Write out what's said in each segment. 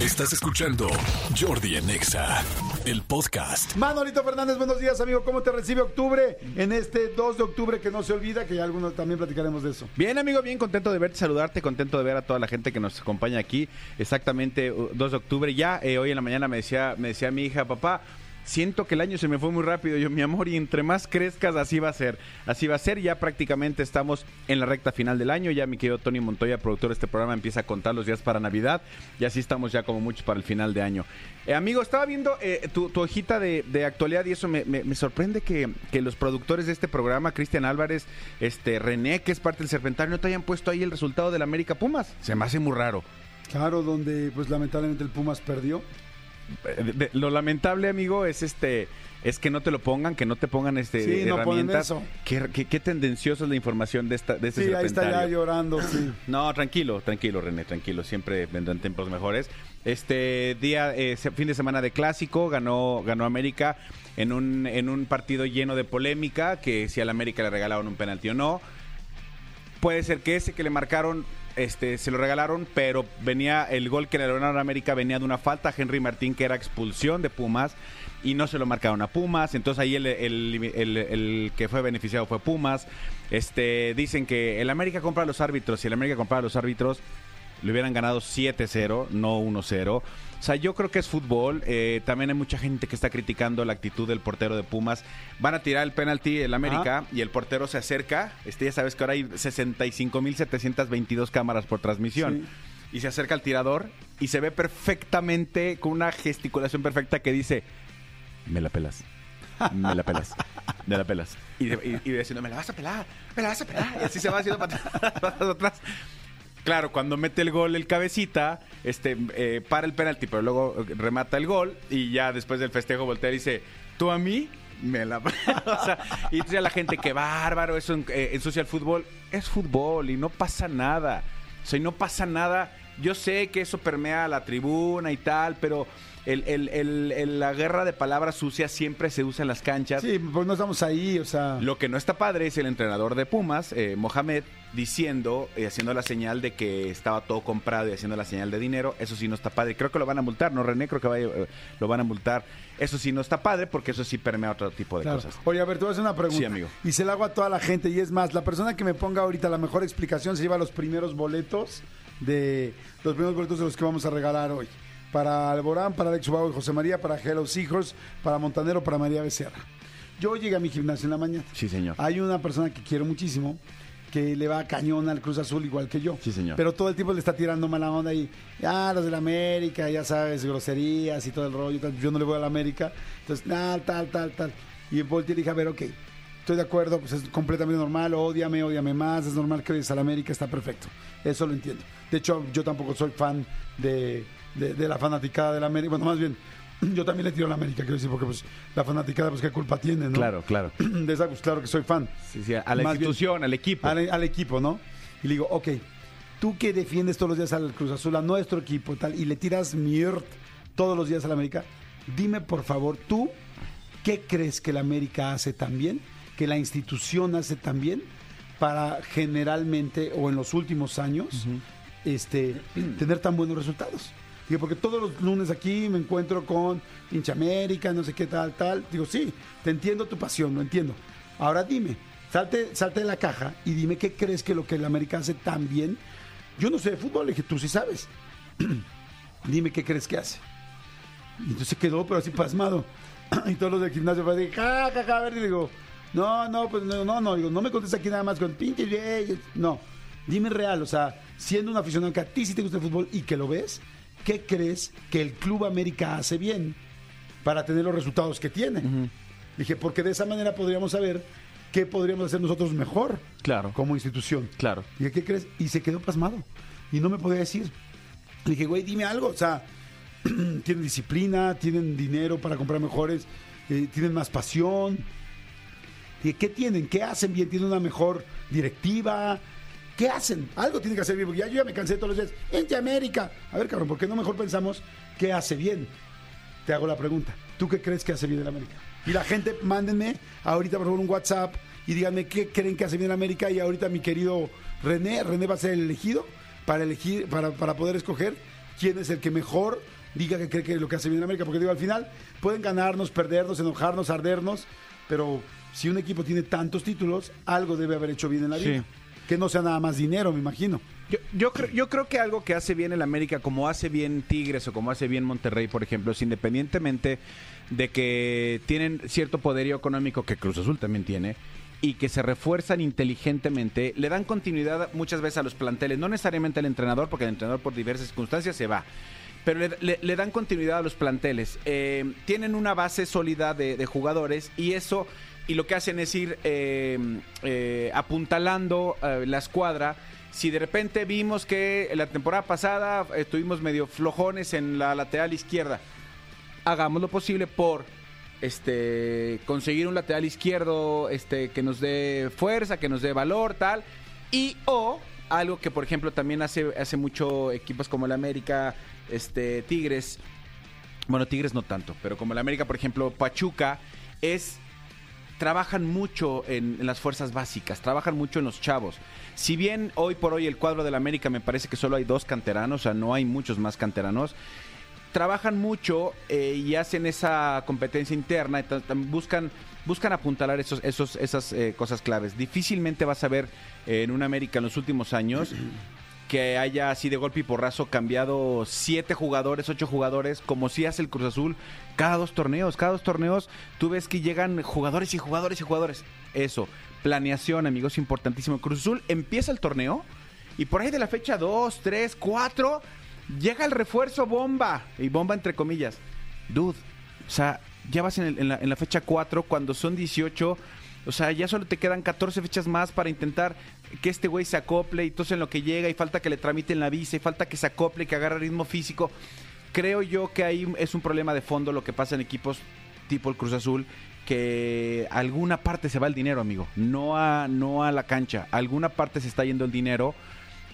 Estás escuchando Jordi en Exa, el podcast. Manolito Fernández, buenos días, amigo. ¿Cómo te recibe octubre en este 2 de octubre que no se olvida? Que ya algunos también platicaremos de eso. Bien, amigo, bien contento de verte, saludarte, contento de ver a toda la gente que nos acompaña aquí. Exactamente uh, 2 de octubre ya. eh, hoy en la mañana me decía, me decía mi hija, papá. Siento que el año se me fue muy rápido, yo mi amor, y entre más crezcas así va a ser, así va a ser, ya prácticamente estamos en la recta final del año, ya mi querido Tony Montoya, productor de este programa, empieza a contar los días para Navidad, y así estamos ya como muchos para el final de año. Eh, amigo, estaba viendo eh, tu, hojita de, actualidad y eso me sorprende que, que los productores de este programa, Cristian Álvarez, este René, que es parte del Serpentario, no te hayan puesto ahí el resultado del América Pumas. Se me hace muy raro. Claro, donde pues lamentablemente el Pumas perdió. Eh, de- de- lo lamentable, amigo, es este es que no te lo pongan, que no te pongan este Sí, herramientas. Qué, qué, qué tendenciosa es la información de esta de este Sí, ahí está ya llorando, sí. No, tranquilo, tranquilo, René, tranquilo. Siempre vendrán tiempos mejores. Este día, eh, fin de semana de clásico, ganó, ganó América en un, en un partido lleno de polémica, que si al América le regalaron un penalti o no. Puede ser que ese que le marcaron, este, se lo regalaron, pero venía, el gol que le regalaron a América venía de una falta a Henry Martín, que era expulsión de Pumas, y no se lo marcaron a Pumas, entonces ahí el, que fue beneficiado fue Pumas. Este, dicen que el América compra a los árbitros, si el América compraba a los árbitros, le hubieran ganado 7-0, no 1-0. O sea, yo creo que es fútbol. eh, también hay mucha gente que está criticando la actitud del portero de Pumas. Van a tirar el penalti el América y el portero se acerca. Este, ya sabes que ahora hay 65.722 cámaras por transmisión. Y se acerca al tirador y se ve perfectamente, con una gesticulación perfecta que dice, me la pelas. Me la pelas. Me la pelas. Y, de- y- y diciendo, me la vas a pelar, me la vas a pelar. Y así se va haciendo para atrás. Claro, cuando mete el gol el cabecita, este, eh, para el penalti, pero luego remata el gol y ya después del festejo voltea y dice, tú a mí me la... o sea, y entonces ya la gente, que bárbaro, eso en- eh, ensucia el fútbol. Es fútbol y no pasa nada. O sea, y no pasa nada. Yo sé que eso permea a la tribuna y tal, pero el- el- el- el- la guerra de palabras sucias siempre se usa en las canchas. Sí, pues no estamos ahí, o sea. Lo que no está padre es el entrenador de Pumas, eh, Mohamed, diciendo y haciendo la señal de que estaba todo comprado y haciendo la señal de dinero. Eso sí no está padre. Creo que lo van a multar, ¿no, René? Creo que vaya, eh, lo van a multar. Eso sí no está padre porque eso sí permea otro tipo de Claro. cosas. Oye, a ver, te voy a hacer una pregunta. Sí, amigo. Y se la hago a toda la gente. Y es más, la persona que me ponga ahorita la mejor explicación se lleva los primeros boletos de los primeros boletos de los que vamos a regalar hoy. Para Alborán, para Alex Ubago y José María, para Hello Seahorse, para Montanero, para María Becerra. Yo llegué a mi gimnasio en la mañana. Sí, señor. Hay una persona que quiero muchísimo que le va a cañón al Cruz Azul igual que yo. Sí, señor. Pero todo el tiempo le está tirando mala onda y, ah, los de la América, ya sabes, groserías y todo el rollo. tal. Yo no le voy a la América. Entonces, tal, tal, tal, tal. Y volteé y le dije, a ver, ok, estoy de acuerdo, pues es completamente normal, ódiame, ódiame más, es normal que odies a la América, está perfecto. Eso lo entiendo. De hecho, yo tampoco soy fan de, de- de la fanaticada de la América. Bueno, más bien, yo también le tiro a la América, quiero decir, porque pues la fanaticada, pues qué culpa tiene, ¿no? Claro, claro. De esa, pues claro que soy fan. Sí, sí, a la Más bien- institución, al equipo. al, al equipo, ¿no? Y le digo, ok, tú que defiendes todos los días al Cruz Azul, a nuestro equipo y tal, y le tiras miert todos los días a la América, dime por favor, tú, ¿qué crees que la América hace también? Que la institución hace también para generalmente, o en los últimos años, este, tener tan buenos resultados. Digo, porque todos los lunes aquí me encuentro con hincha América, no sé qué tal, tal. Digo, sí, te entiendo tu pasión, lo entiendo. Ahora dime, salte, salte de la caja y dime qué crees que lo que el América hace tan bien. Yo no sé de fútbol, le dije, tú sí sabes. dime qué crees que hace. Y entonces quedó, pero así pasmado. y todos los del gimnasio fue así, ja, ja, ja, a ver, y digo, no, no, pues no, no, no, digo, no me contestes aquí nada más con güeyes". no. Dime real, o sea, siendo un aficionado que a ti sí te gusta el fútbol y que lo ves, ¿qué crees que el Club América hace bien para tener los resultados que tiene? Dije, porque de esa manera podríamos saber qué podríamos hacer nosotros mejor Claro. como institución. Claro. Dije, ¿qué crees? Y se quedó pasmado. Y no me podía decir. Le dije, güey, dime algo. O sea, tienen disciplina, tienen dinero para comprar mejores, eh, tienen más pasión. Dije, ¿qué tienen? ¿Qué hacen bien? ¿Tienen una mejor directiva? ¿Qué hacen? Algo tienen que hacer bien, porque ya yo ya me cansé todos los días. ¡Ente América! A ver, cabrón, ¿por qué no mejor pensamos qué hace bien? Te hago la pregunta. ¿Tú qué crees que hace bien el América? Y la gente, mándenme ahorita, por favor, un WhatsApp y díganme qué creen que hace bien el América. Y ahorita mi querido René, René va a ser el elegido para elegir, para, para poder escoger quién es el que mejor diga que cree que lo que hace bien en América. Porque digo, al final pueden ganarnos, perdernos, enojarnos, ardernos, pero si un equipo tiene tantos títulos, algo debe haber hecho bien en la Sí. Que no sea nada más dinero, me imagino. Yo, yo, creo, yo creo que algo que hace bien el América, como hace bien Tigres o como hace bien Monterrey, por ejemplo, es independientemente de que tienen cierto poderío económico que Cruz Azul también tiene y que se refuerzan inteligentemente, le dan continuidad muchas veces a los planteles, no necesariamente al entrenador, porque el entrenador por diversas circunstancias se va. Pero le, dan continuidad a los planteles. Eh, tienen una base sólida de jugadores y eso, y lo que hacen es ir eh, eh, apuntalando eh, la escuadra. Si de repente vimos que la temporada pasada estuvimos medio flojones en la lateral izquierda, hagamos lo posible por este conseguir un lateral izquierdo este que nos dé fuerza, que nos dé valor, tal. Y o algo que por ejemplo también hace hace mucho equipos como el América, este Tigres, bueno, Tigres no tanto, pero como el América, por ejemplo, Pachuca es trabajan mucho en, las fuerzas básicas, trabajan mucho en los chavos. Si bien hoy por hoy el cuadro del América me parece que solo hay dos canteranos, o sea, no hay muchos más canteranos, trabajan mucho eh, y hacen esa competencia interna, buscan buscan apuntalar esos, esos, esas eh, cosas claves. Difícilmente vas a ver eh, en un América en los últimos años que haya así de golpe y porrazo cambiado siete jugadores, ocho jugadores, como si hace el Cruz Azul cada dos torneos. Cada dos torneos tú ves que llegan jugadores y jugadores y jugadores. Eso, planeación, amigos, importantísimo. Cruz Azul empieza el torneo y por ahí de la fecha 2, 3, 4 llega el refuerzo bomba. Y bomba entre comillas. Dude, o sea, ya vas en, el- en la, fecha 4 cuando son 18. O sea, ya solo te quedan 14 fechas más para intentar que este güey se acople y entonces en lo que llega y falta que le tramiten la visa y falta que se acople, que agarre ritmo físico. Creo yo que ahí es un problema de fondo lo que pasa en equipos tipo el Cruz Azul, que alguna parte se va el dinero, amigo. No a, no a la cancha. Alguna parte se está yendo el dinero.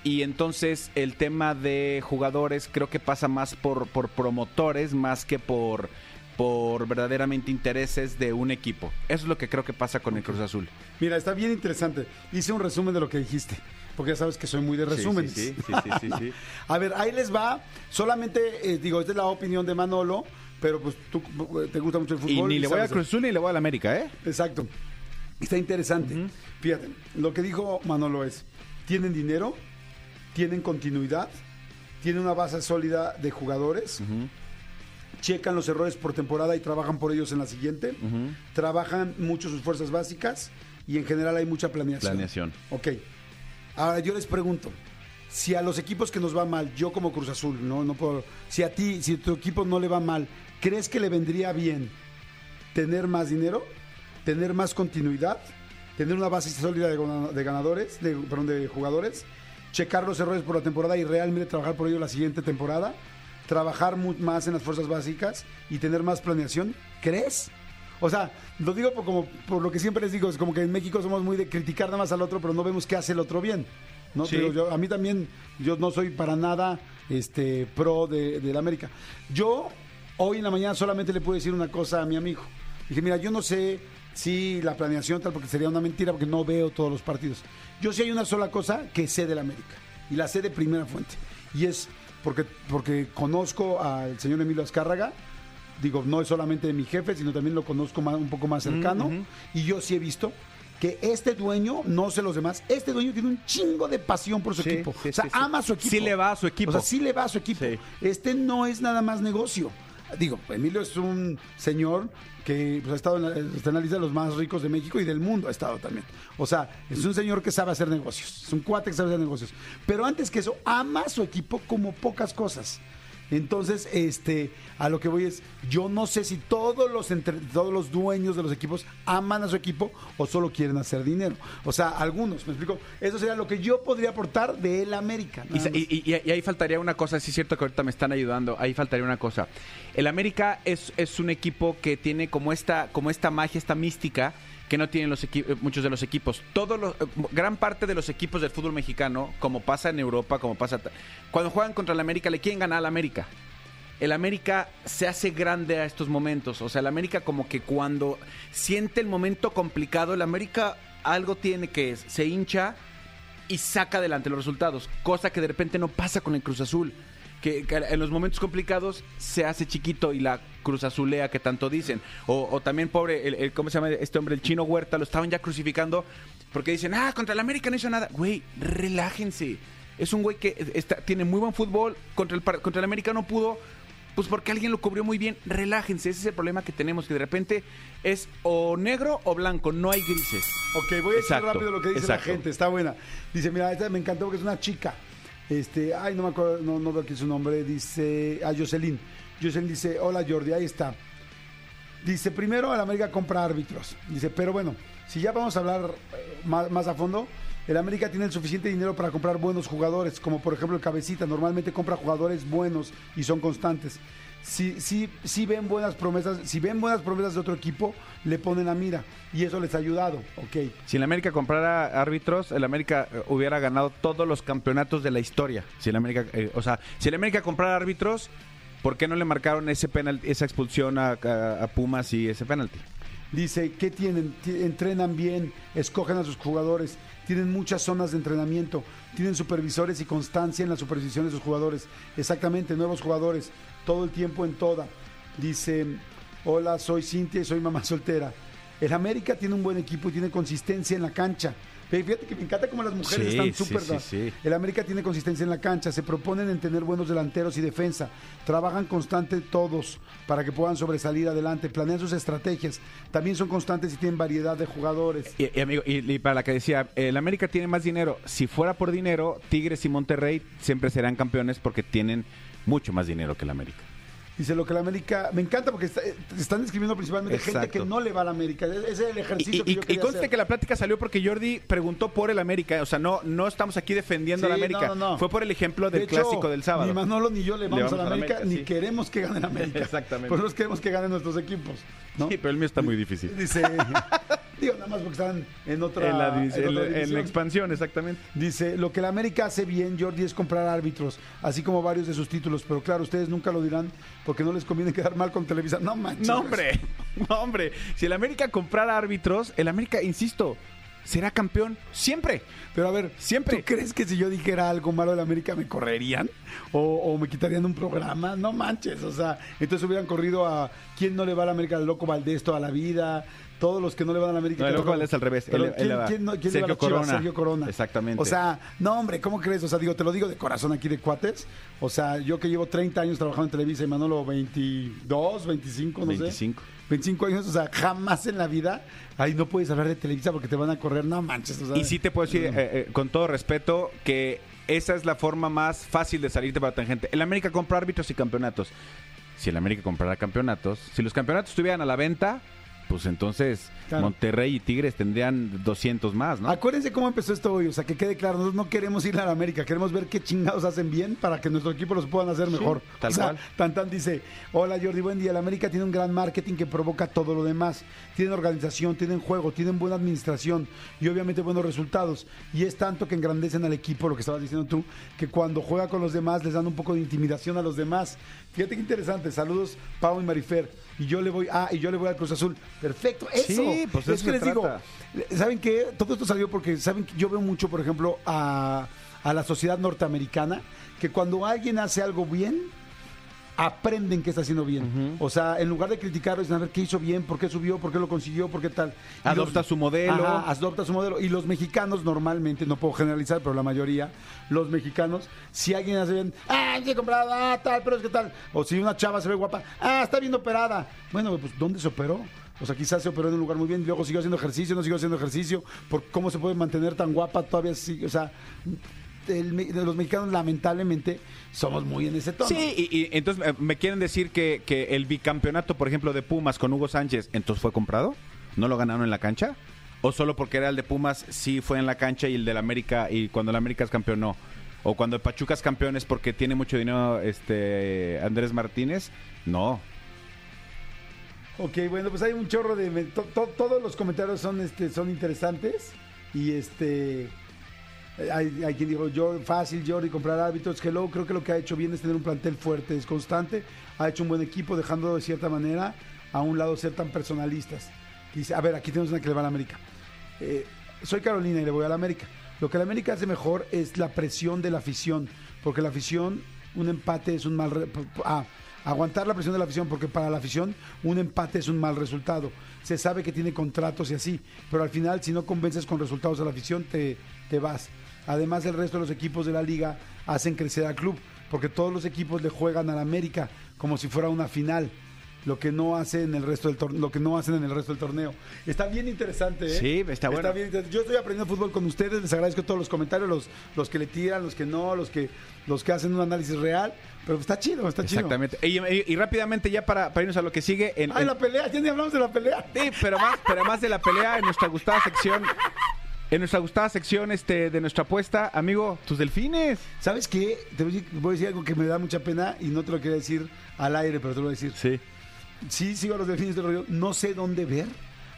Y entonces el tema de jugadores creo que pasa más por promotores más que por, por verdaderamente intereses de un equipo. Eso es lo que creo que pasa con el Cruz Azul. Mira, está bien interesante. Hice un resumen de lo que dijiste, porque ya sabes que soy muy de resúmenes. Sí, sí, sí, sí, sí, sí. A ver, ahí les va. Solamente, eh, digo, esta es la opinión de Manolo, pero pues tú te gusta mucho el fútbol. Y ni le voy a Cruz Azul ni le voy a la América, ¿eh? Exacto. Está interesante. Fíjate, lo que dijo Manolo es, tienen dinero, tienen continuidad, tienen una base sólida de jugadores, checan los errores por temporada y trabajan por ellos en la siguiente, trabajan mucho sus fuerzas básicas y en general hay mucha planeación. Planeación. Ok. Ahora yo les pregunto, si a los equipos que nos va mal, yo como Cruz Azul, no, no puedo, si a ti, si a tu equipo no le va mal, ¿crees que le vendría bien tener más dinero, tener más continuidad, tener una base sólida de ganadores, de, perdón, de jugadores, checar los errores por la temporada y realmente trabajar por ello la siguiente temporada, trabajar más en las fuerzas básicas y tener más planeación? ¿Crees? O sea, lo digo por, como, por lo que siempre les digo, es como que en México somos muy de criticar nada más al otro, pero no vemos qué hace el otro bien. ¿no? Sí. Digo, yo- a mí también, yo no soy para nada este, pro de, del América. Yo hoy en la mañana solamente le puedo decir una cosa a mi amigo. Dije, mira, yo no sé si la planeación tal, porque sería una mentira, porque no veo todos los partidos. Yo sí hay una sola cosa que sé del América, y la sé de primera fuente. Y es porque, porque conozco al señor Emilio Azcárraga, digo, no es solamente mi jefe, sino también lo conozco más- un poco más cercano. Y yo sí he visto que este dueño, no sé los demás, este dueño tiene un chingo de pasión por su Sí, equipo. sí, o sea, sí, ama a su equipo. Sí le va a su equipo. O sea, sí le va a su equipo. Este no es nada más negocio. Digo, Emilio es un señor que pues, ha estado en la, está en la lista de los más ricos de México y del mundo ha estado también. O sea, es un señor que sabe hacer negocios. Es un cuate que sabe hacer negocios. Pero antes que eso, ama a su equipo como pocas cosas. Entonces, este, a lo que voy es, yo no sé si todos los entre- todos los dueños de los equipos aman a su equipo o solo quieren hacer dinero. O sea, algunos, me explico. Eso sería lo que yo podría aportar de el América. Y, y- y- y ahí faltaría una cosa, sí es cierto que ahorita me están ayudando, ahí faltaría una cosa. El América es, es un equipo que tiene como esta, como esta magia, esta mística que no tienen los eh, muchos de los equipos. Todos eh, gran parte de los equipos del fútbol mexicano, como pasa en Europa, como pasa... Cuando juegan contra el América, le quieren ganar al América. El América se hace grande a estos momentos. O sea, el América como que cuando siente el momento complicado, el América algo tiene que es, se hincha y saca adelante los resultados. Cosa que de repente no pasa con el Cruz Azul. Que en los momentos complicados se hace chiquito y la cruz azulea que tanto dicen. O, o también, pobre, el, el- ¿cómo se llama este hombre? El chino Huerta, lo estaban ya crucificando porque dicen, ah, contra el América no hizo nada. Güey, relájense. Es un güey que está, tiene muy buen fútbol, contra el, contra el América no pudo. Pues porque alguien lo cubrió muy bien. Relájense, ese es el problema que tenemos, que de repente es o negro o blanco, no hay grises. Ok, voy a decir Exacto, rápido lo que dice exacto. la gente, está buena. Dice, mira, esta me encantó porque es una chica. Este, ay, no me acuerdo, no, no veo aquí su nombre. Dice, ah, Jocelyn. Jocelyn dice, hola Jordi, ahí está. Dice, primero el América compra árbitros. Dice, pero bueno, si ya vamos a hablar eh, más, más a fondo, el América tiene el suficiente dinero para comprar buenos jugadores, como por ejemplo el Cabecita, normalmente compra jugadores buenos y son constantes. Si, si, si ven buenas promesas, si ven buenas promesas de otro equipo, le ponen la mira y eso les ha ayudado, ok. Si el América comprara árbitros, el América eh, hubiera ganado todos los campeonatos de la historia. Si el América, eh, o sea, si el América comprara árbitros, ¿por qué no le marcaron ese penal, esa expulsión a, a- a Pumas y ese penalti? Dice, ¿qué tienen? Ti- Entrenan bien, escogen a sus jugadores, tienen muchas zonas de entrenamiento, tienen supervisores y constancia en la supervisión de sus jugadores. Exactamente, nuevos jugadores, todo el tiempo en toda. Dice, hola, soy Cintia y soy mamá soltera. El América tiene un buen equipo y tiene consistencia en la cancha. Fíjate que me encanta cómo las mujeres Sí, están súper... sí, sí. El América tiene consistencia en la cancha, se proponen en tener buenos delanteros y defensa, trabajan constante todos para que puedan sobresalir adelante, planean sus estrategias, también son constantes y tienen variedad de jugadores. Y, y, amigo, y, y para la que decía, el América tiene más dinero. Si fuera por dinero, Tigres y Monterrey siempre serán campeones porque tienen mucho más dinero que el América. Dice lo que la América, me encanta porque está- eh, están describiendo principalmente gente que no le va a la América, ese es el Y, ejercicio y- que yo y quería conste hacer. que la plática salió porque Jordi preguntó por el América. O sea, no, no estamos aquí defendiendo Sí, a la América. no, no, no. Fue por el ejemplo del De hecho, clásico del sábado. Ni Manolo ni yo le vamos, a la América, ni sí. queremos que gane la América. Exactamente. Por eso queremos que ganen nuestros equipos. Sí, pero el mío está muy difícil. Dice, digo nada más porque están en otra, En la, en otra en expansión, exactamente. Dice, lo que la América hace bien, Jordi, es comprar árbitros, así como varios de sus títulos, pero claro, ustedes nunca lo dirán porque no les conviene quedar mal con Televisa. No manches. No, hombre. No, hombre. Si el América comprara árbitros, el América, insisto, será campeón siempre. Pero a ver, Siempre. ¿tú crees que si yo dijera algo malo de la América me correrían? ¿O, o me quitarían un programa? No manches, o sea, entonces hubieran corrido a quién no le va a la América, al Loco Valdés toda la vida, todos los que no le van a la América. No, el Loco Valdés al revés, Pero él- él ¿quién, no- quién le Sergio va a? Corona. Sergio Corona. Exactamente. O sea, no, hombre, ¿cómo crees? O sea, digo, te lo digo de corazón aquí de cuates. O sea, yo que llevo 30 años trabajando en Televisa y Manolo 22, 25, no 25. sé. 25 años, o sea, jamás en la vida, ahí no puedes hablar de Televisa porque te van a correr, no manches. O sea, Y sí te puedo decir, eh, eh, con todo respeto, que esa es la forma más fácil de salirte para tanta gente. El América compra árbitros y campeonatos. Si el América comprara campeonatos, si los campeonatos estuvieran a la venta, pues entonces Claro. Monterrey y Tigres tendrían 200 más, ¿no? Acuérdense cómo empezó esto hoy, o sea, que quede claro, nosotros no queremos ir a la América, queremos ver qué chingados hacen bien para que nuestro equipo los puedan hacer mejor. tal o sea, cual. Tan Tan dice, hola Jordi, buen día, la América tiene un gran marketing que provoca todo lo demás, tienen organización, tienen juego, tienen buena administración y obviamente buenos resultados. Y es tanto que engrandecen al equipo, lo que estabas diciendo tú, que cuando juega con los demás les dan un poco de intimidación a los demás. Fíjate qué interesante, saludos Pau y Marifer. Y yo le voy, ah, y yo le voy al Cruz Azul. Perfecto, eso. Sí, pues es que les digo. ¿Saben qué? Todo esto salió porque, ¿saben? que Yo veo mucho, por ejemplo, a, a la sociedad norteamericana, que cuando alguien hace algo bien, aprenden que está haciendo bien. O sea, en lugar de criticarlo, dicen a ver qué hizo bien, por qué subió, por qué lo consiguió, por qué tal. Y Adopta su modelo. Ajá, adopta su modelo. Y los mexicanos normalmente, no puedo generalizar, pero la mayoría, los mexicanos, si alguien hace bien, ah, sí, comprado, ah, tal, pero es que tal. O si una chava se ve guapa, ah, está bien operada. Bueno, pues, ¿dónde se operó? O sea, quizás se operó en un lugar muy bien, y luego siguió haciendo ejercicio, no siguió haciendo ejercicio, por cómo se puede mantener tan guapa todavía sigue, o sea, el me- de los mexicanos lamentablemente somos muy en ese tono. Sí, y, y entonces eh, me quieren decir que, que el bicampeonato, por ejemplo, de Pumas con Hugo Sánchez, entonces fue comprado, no lo ganaron en la cancha, o solo porque era el de Pumas sí fue en la cancha y el del América y cuando el América es campeón no, o cuando el Pachuca es campeón es porque tiene mucho dinero este Andrés Martínez, no. Ok, bueno, pues hay un chorro de... to- to- todos los comentarios son, este, son interesantes y este... Hay, quien dijo, yo, fácil, Jordi, comprar árbitros. Hello, creo que lo que ha hecho bien es tener un plantel fuerte, es constante. Ha hecho un buen equipo, dejando de cierta manera a un lado ser tan personalistas. Dice, a ver, aquí tenemos una que le va a la América. Eh, soy Carolina y le voy a la América. Lo que la América hace mejor es la presión de la afición, porque la afición un empate es un mal... ah, aguantar la presión de la afición, porque para la afición un empate es un mal resultado. Se sabe que tiene contratos y así, pero al final si no convences con resultados a la afición te, te vas. Además el resto de los equipos de la liga hacen crecer al club, porque todos los equipos le juegan al América como si fuera una final. Lo que no hacen el resto del torneo, lo que no hacen en el resto del torneo. Está bien interesante, ¿eh? Sí, está bueno. bien. Yo estoy aprendiendo fútbol con ustedes, les agradezco todos los comentarios, los, los que le tiran, los que no, los que, los que hacen un análisis real, pero está chido, está chido. Exactamente. Y, y- y rápidamente, ya para, para irnos a lo que sigue. En, Ay, en- la pelea, ya ni hablamos de la pelea. Sí, pero más, pero más de la pelea en nuestra gustada sección. En nuestra gustada sección este, de nuestra apuesta, amigo, tus delfines. ¿Sabes qué? Te voy a, decir, voy a decir algo que me da mucha pena y no te lo quería decir al aire, pero te lo voy a decir. Sí. Sí, sigo a los delfines del rollo. No sé dónde ver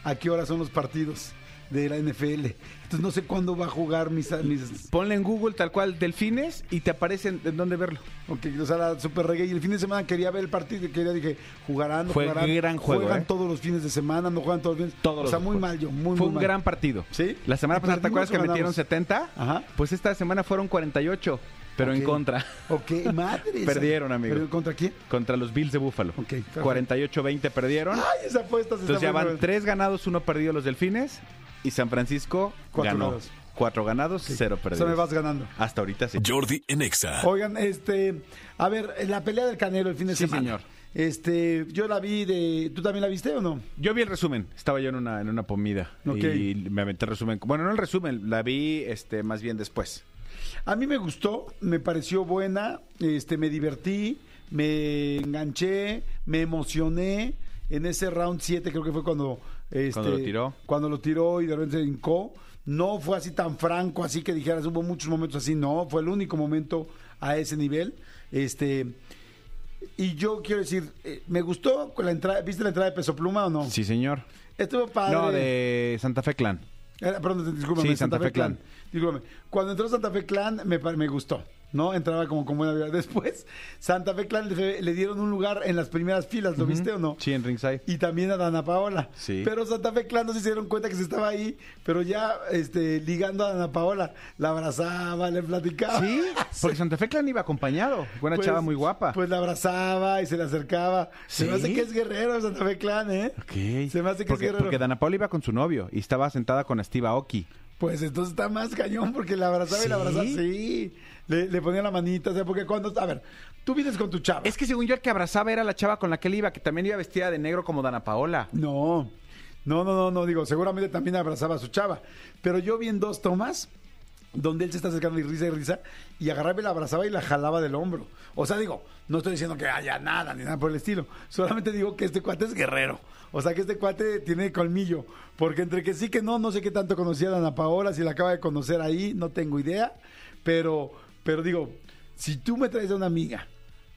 a qué hora son los partidos de la NFL. Entonces no sé cuándo va a jugar mis... mis Ponle en Google tal cual delfines y te aparecen en dónde verlo. ok, o sea, la super reggae. Y el fin de semana quería ver el partido quería, dije, jugarán, no Fue jugarán. gran juego, Juegan ¿eh? todos los fines de semana, no juegan todos los fines. Todos o sea, los muy juegos. mal yo, muy, Fue muy un mal. gran partido. ¿Sí? La semana ¿Y pasada, ¿te acuerdas que ganamos? metieron 70? Ajá. Pues esta semana fueron 48, pero en contra. Ok, madre. Perdieron, amigo. ¿Pero contra quién? Contra los Bills de Búfalo. Ok, perfecto. 48-20 perdieron. Ay, esa apuesta se Entonces está ya van tres ganados, uno perdido los Delfines. Y San Francisco Cuatro ganó. ganados. Cuatro ganados, cero perdidos. me vas ganando. Hasta ahorita sí. Jordi en Exa. Oigan, este, a ver, la pelea del Canelo el fin de Sí, semana. señor. Este, yo la vi de, ¿tú también la viste o no? Yo vi el resumen, estaba yo en una, en una comida Ok. y me aventé el resumen. Bueno, no el resumen, la vi este más bien después. A mí me gustó, me pareció buena, este, me divertí, me enganché, me emocioné. En ese round 7 creo que fue cuando... Este, Cuando lo tiró. Cuando lo tiró y de repente se hincó. No fue así tan franco, así que dijeras, hubo muchos momentos así, no, fue el único momento a ese nivel. Este... Y yo quiero decir, eh, me gustó con la entrada, ¿viste la entrada de Peso Pluma o no? Sí, señor. Estuvo padre. No, de Santa Fe Clan. Era- perdón, discúlpame, Sí, Santa, Santa Fe Fe Clan. Clan. Discúlpame. Cuando entró Santa Fe Clan me, me gustó, ¿no? Entraba como con buena vida. Después, Santa Fe Clan le, le dieron un lugar en las primeras filas, ¿lo viste o no? Sí, en ringside. Y también a Dana Paola. Sí. Pero Santa Fe Clan no se dieron cuenta que se estaba ahí, pero ya este, ligando a Dana Paola, la abrazaba, le platicaba. Sí, porque Santa Fe Clan iba acompañado. Buena Pues- chava muy guapa. Pues la abrazaba y se le acercaba. Se me hace que es guerrero Santa Fe Clan, ¿eh? Ok. Se me hace que porque, es guerrero. porque Dana Paula iba con su novio y estaba sentada con Steve Aoki. Pues entonces está más cañón porque la abrazaba y la abrazaba. Sí, le, le ponía la manita, o sea, porque cuando... A ver, tú vienes con tu chava. Es que según yo el que abrazaba era la chava con la que él iba, que también iba vestida de negro como Dana Paola. No, no, no, no, no, digo, seguramente también abrazaba a su chava. Pero yo vi en dos tomas donde él se está acercando y risa y risa y agarraba y la abrazaba y la jalaba del hombro. O sea, digo, no estoy diciendo que haya nada ni nada por el estilo. Solamente digo que este cuate es guerrero. O sea, que este cuate tiene colmillo. Porque entre que sí que no, no sé qué tanto conocía a Ana Paola, si la acaba de conocer ahí, no tengo idea. Pero, pero digo, si tú me traes a una amiga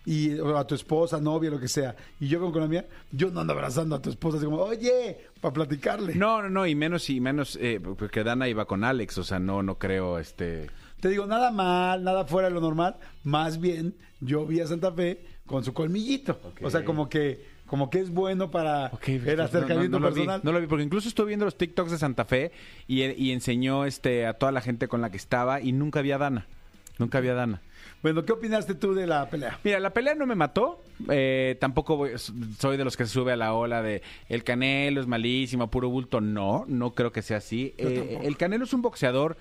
y o a tu esposa, novia, lo que sea, y yo con la mía, yo no ando abrazando a tu esposa así como, oye, para platicarle. No, no, no, y menos y menos eh, porque Dana iba con Alex, o sea, no, no creo, este. Te digo, nada mal, nada fuera de lo normal. Más bien, yo vi a Santa Fe con su colmillito. O sea, como que, como que es bueno para el pues, acercamiento no, no, no lo vi, personal. no lo vi, porque incluso estuve viendo los TikToks de Santa Fe y, y enseñó este a toda la gente con la que estaba y nunca había Dana. Nunca había Dana. Bueno, ¿qué opinaste tú de la pelea? Mira, la pelea no me mató. eh, tampoco voy- soy de los que se sube a la ola de el Canelo es malísimo, puro bulto. No, no creo que sea así. Eh, el Canelo es un boxeador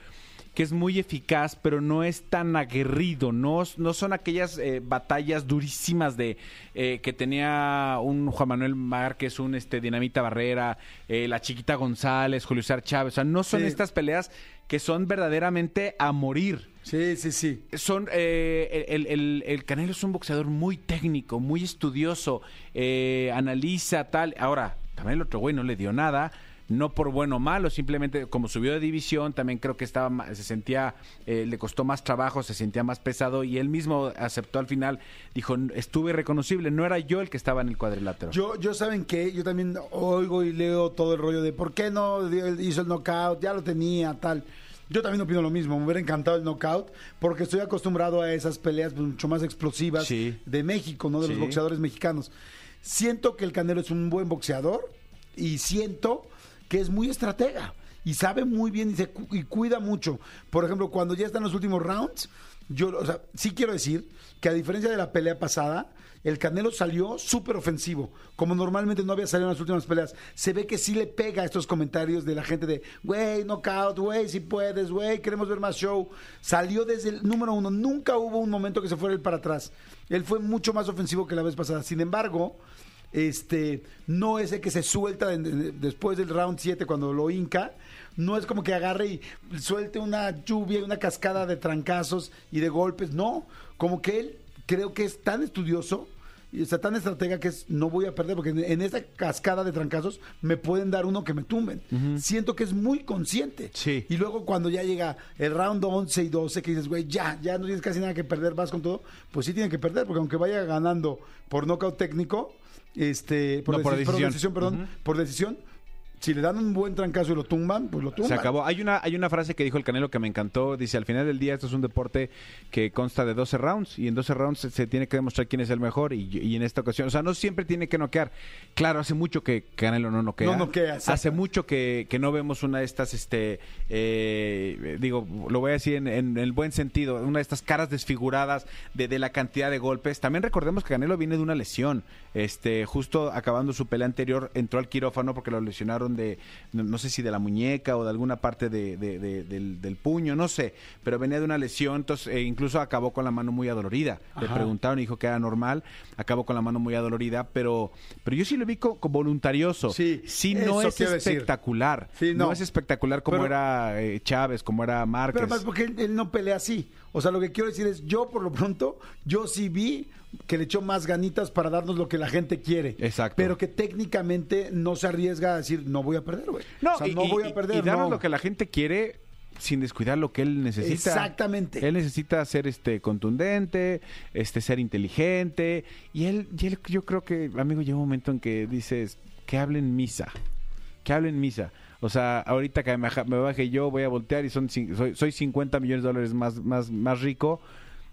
que es muy eficaz, pero no es tan aguerrido. No, no son aquellas eh, batallas durísimas de eh, que tenía un Juan Manuel Márquez, un este Dinamita Barrera, eh, la Chiquita González, Julio César Chávez. O sea, no son Sí. estas peleas que son verdaderamente a morir Sí, sí, sí. son eh, el, el- el Canelo es un boxeador muy técnico, muy estudioso, eh, analiza tal. Ahora, también el otro güey no le dio nada, no por bueno o malo, simplemente como subió de división, también creo que estaba se sentía, eh, le costó más trabajo, se sentía más pesado y él mismo aceptó al final, dijo, estuve reconocible, no era yo el que estaba en el cuadrilátero. Yo, yo saben que yo también oigo y leo todo el rollo de por qué no hizo el knockout, ya lo tenía, tal. Yo también opino lo mismo, me hubiera encantado el knockout, porque estoy acostumbrado a esas peleas pues, mucho más explosivas Sí. de México, ¿no? De los boxeadores mexicanos. Siento que el Canelo es un buen boxeador y siento que es muy estratega y sabe muy bien y, se y cuida mucho. Por ejemplo, cuando ya están los últimos rounds, yo, o sea, sí quiero decir que a diferencia de la pelea pasada, el Canelo salió súper ofensivo, como normalmente no había salido en las últimas peleas. Se ve que sí le pega a estos comentarios de la gente de, güey, knockout, güey, si puedes, güey, queremos ver más show. Salió desde el número uno, nunca hubo un momento que se fuera él para atrás. Él fue mucho más ofensivo que la vez pasada. Sin embargo, este, no es el que se suelta de- de- después del round 7 cuando lo hinca. No es como que agarre y suelte una lluvia, una cascada de trancazos y de golpes. No, como que él creo que es tan estudioso y está tan estratega que es no voy a perder porque en, en esta cascada de trancazos me pueden dar uno que me tumben. Siento que es muy consciente. Sí. Y luego cuando ya llega el round 11 y 12 que dices, güey, ya, ya no tienes casi nada que perder, vas con todo, pues sí tiene que perder porque aunque vaya ganando por nocaut técnico, este, por, No, por deci- decisión. perdón, por decisión, si le dan un buen trancazo y lo tumban, pues lo tumban. Se acabó. Hay una, hay una frase que dijo el Canelo que me encantó. Dice, al final del día esto es un deporte que consta de 12 rounds y en 12 rounds se, se tiene que demostrar quién es el mejor y, y en esta ocasión, o sea, no siempre tiene que noquear. Claro, hace mucho que Canelo no noquea. No noquea. Hace mucho que, que no vemos una de estas, este, eh, digo, lo voy a decir en, en el buen sentido, una de estas caras desfiguradas de, de la cantidad de golpes. También recordemos que Canelo viene de una lesión. Este, justo acabando su pelea anterior, entró al quirófano porque lo lesionaron de, no, no sé si de la muñeca o de alguna parte de, de- de- del, del puño, no sé, pero venía de una lesión, entonces eh, incluso acabó con la mano muy adolorida. Le preguntaron y dijo que era normal, acabó con la mano muy adolorida, pero, pero yo sí lo vi co- como voluntarioso. Sí, sí no es espectacular. Sí, no. no. es espectacular como Pero- era eh, Chávez, como era Márquez. Pero más porque él, él no pelea así. O sea, lo que quiero decir es, yo por lo pronto, yo sí vi que le echó más ganitas para darnos lo que la gente quiere. Exacto. Pero que técnicamente no se arriesga a decir, no voy a perder, güey. No, o sea, y, no voy a perder. y darnos no. lo que la gente quiere sin descuidar lo que él necesita. Exactamente. Él necesita ser este contundente, este ser inteligente y él, y él yo creo que amigo llega un momento en que dices que hablen misa. Que hablen misa. O sea, ahorita que me, baje yo voy a voltear y son soy, soy 50 millones de dólares más más más rico.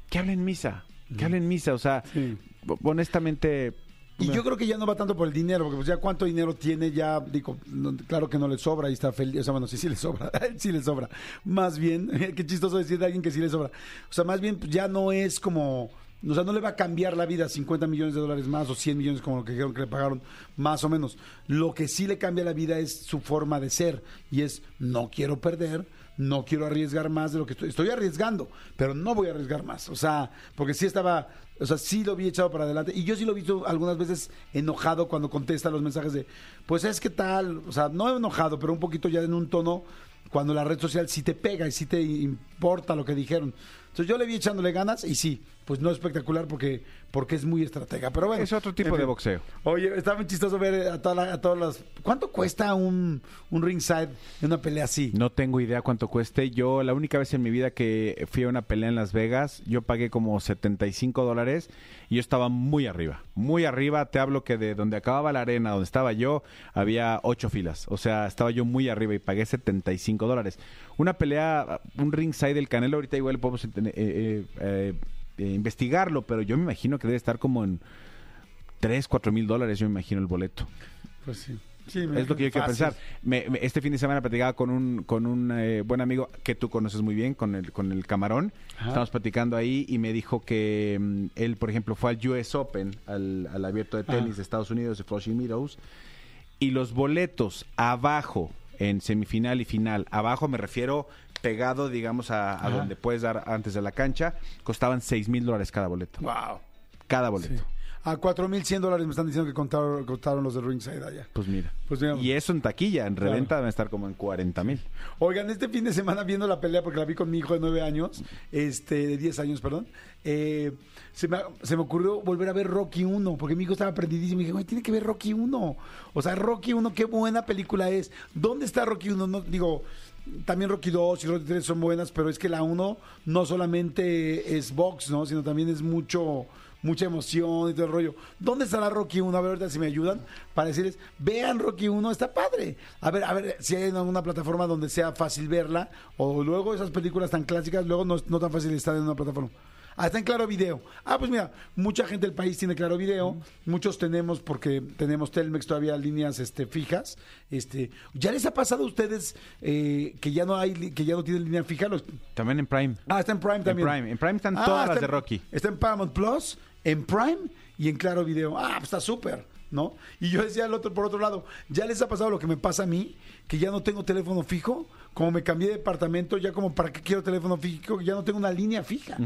Que hablen misa. Que hablen misa, o sea, Sí. honestamente Y yo creo que ya no va tanto por el dinero, porque pues ya cuánto dinero tiene, ya digo, no- claro que no le sobra y está feliz. O sea, bueno, sí, sí le sobra, sí le sobra. Más bien, qué chistoso decir de alguien que sí le sobra. O sea, más bien pues, ya no es como, o sea, no le va a cambiar la vida 50 millones de dólares más o 100 millones como lo que dijeron que le pagaron, más o menos. Lo que sí le cambia la vida es su forma de ser y es, no quiero perder, no quiero arriesgar más de lo que estoy, estoy arriesgando, pero no voy a arriesgar más. O sea, porque sí estaba, o sea, sí lo vi echado para adelante. Y yo sí lo he visto algunas veces enojado cuando contesta los mensajes de, pues es que tal, o sea, no enojado, pero un poquito ya en un tono cuando la red social sí te pega y sí te importa lo que dijeron. Entonces yo le vi echándole ganas y sí, pues no espectacular porque, porque es muy estratega. Pero bueno. es otro tipo en de boxeo. Oye, está muy chistoso ver a, toda la- a todas las... ¿Cuánto cuesta un, un ringside en una pelea así? No tengo idea cuánto cueste. Yo, la única vez en mi vida que fui a una pelea en Las Vegas, yo pagué como 75 dólares y yo estaba muy arriba. Muy arriba. Te hablo que de donde acababa la arena, donde estaba yo, había ocho filas. O sea, estaba yo muy arriba y pagué 75 dólares. Una pelea, un ringside del Canelo, ahorita igual podemos eh, eh, eh, eh, investigarlo, pero yo me imagino que debe estar como en 3, 4 mil dólares, yo me imagino el boleto. Pues sí. Sí, me- Es lo que yo quiero fácil. pensar. Me- me- este fin de semana platicaba con un, con un eh, buen amigo que tú conoces muy bien, con el, con el camarón. Ajá. Estamos platicando ahí y me dijo que mm, él, por ejemplo, fue al US Open, al, al abierto de tenis Ah. de Estados Unidos, de Flushing Meadows, y los boletos abajo, en semifinal y final, abajo me refiero pegado, digamos, a, a donde puedes dar antes de la cancha, costaban 6 mil dólares cada boleto. Wow. Cada boleto. A 4.100 dólares me están diciendo que contaron, contaron los de ringside allá. Pues mira. Pues mira. y eso en taquilla, en Claro. reventa deben estar como en 40 mil. Oigan, este fin de semana viendo la pelea, porque la vi con mi hijo de 9 años, este, de 10 años, perdón, eh, se, me, se me ocurrió volver a ver Rocky 1, porque mi hijo estaba prendidísimo y dije, güey, tiene que ver Rocky 1. O sea, Rocky 1, qué buena película es. ¿Dónde está Rocky 1? No, digo, también Rocky 2 y Rocky 3 son buenas, pero es que la 1 no solamente es box, ¿no? Sino también es mucho mucha emoción y todo el rollo. ¿Dónde estará Rocky 1? A ver, ahorita si me ayudan para decirles, vean Rocky 1, está padre. A ver, a ver si hay en alguna plataforma donde sea fácil verla o luego esas películas tan clásicas, luego no, no tan fácil estar en una plataforma. Ah, está en Claro Video. Ah, pues mira, mucha gente del país tiene Claro Video. Muchos tenemos, porque tenemos Telmex todavía líneas este, fijas. Este, ¿Ya les ha pasado a ustedes eh, que ya no hay, que ya no tienen línea fija? Los- También en Prime. Ah, está en Prime también. Prime. En Prime están Ah, todas las está de Rocky. Está en Paramount Plus, en Prime y en Claro Video. Ah, pues está súper, ¿no? Y yo decía al otro, por otro lado, ¿ya les ha pasado lo que me pasa a mí? Que ya no tengo teléfono fijo. Como me cambié de departamento, ya como para qué quiero teléfono fijo, ya no tengo una línea fija.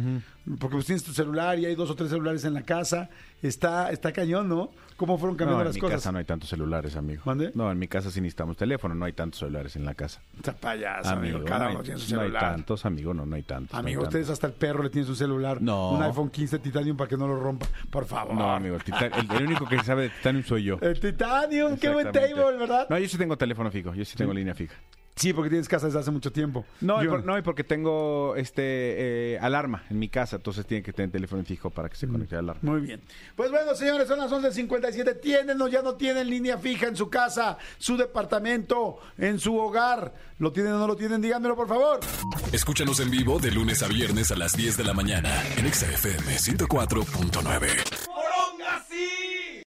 Porque pues tienes tu celular y hay dos o tres celulares en la casa. Está, está cañón, ¿no? ¿Cómo fueron cambiando No, en las mi cosas? casa no hay tantos celulares, amigo. ¿Mande? No, en mi casa sí necesitamos teléfono, no hay tantos celulares en la casa. Está payaso, amigo. Cada no uno hay, tiene su no hay celular. tantos, amigo, no, no hay tantos. no hay Amigo, tantos. ustedes hasta el perro le tienen su celular. No. Un iPhone 15 Titanium para que no lo rompa. Por favor. No, amigo, el, Titan- el- el único que sabe de Titanium soy yo. El Titanium, qué buen table, ¿verdad? No, yo sí tengo teléfono fijo, yo sí tengo línea fija. Sí, porque tienes casa desde hace mucho tiempo. No, y por- no, y porque tengo este eh, alarma en mi casa, entonces tiene que tener teléfono fijo para que se Mm. conecte a la alarma. Muy bien. Pues bueno, señores, son las 11.57. Tienen o ya no tienen línea fija en su casa, su departamento, en su hogar. ¿Lo tienen o no lo tienen? Díganmelo, por favor. Escúchanos en vivo de lunes a viernes a las 10 de la mañana en Exa FM 104.9.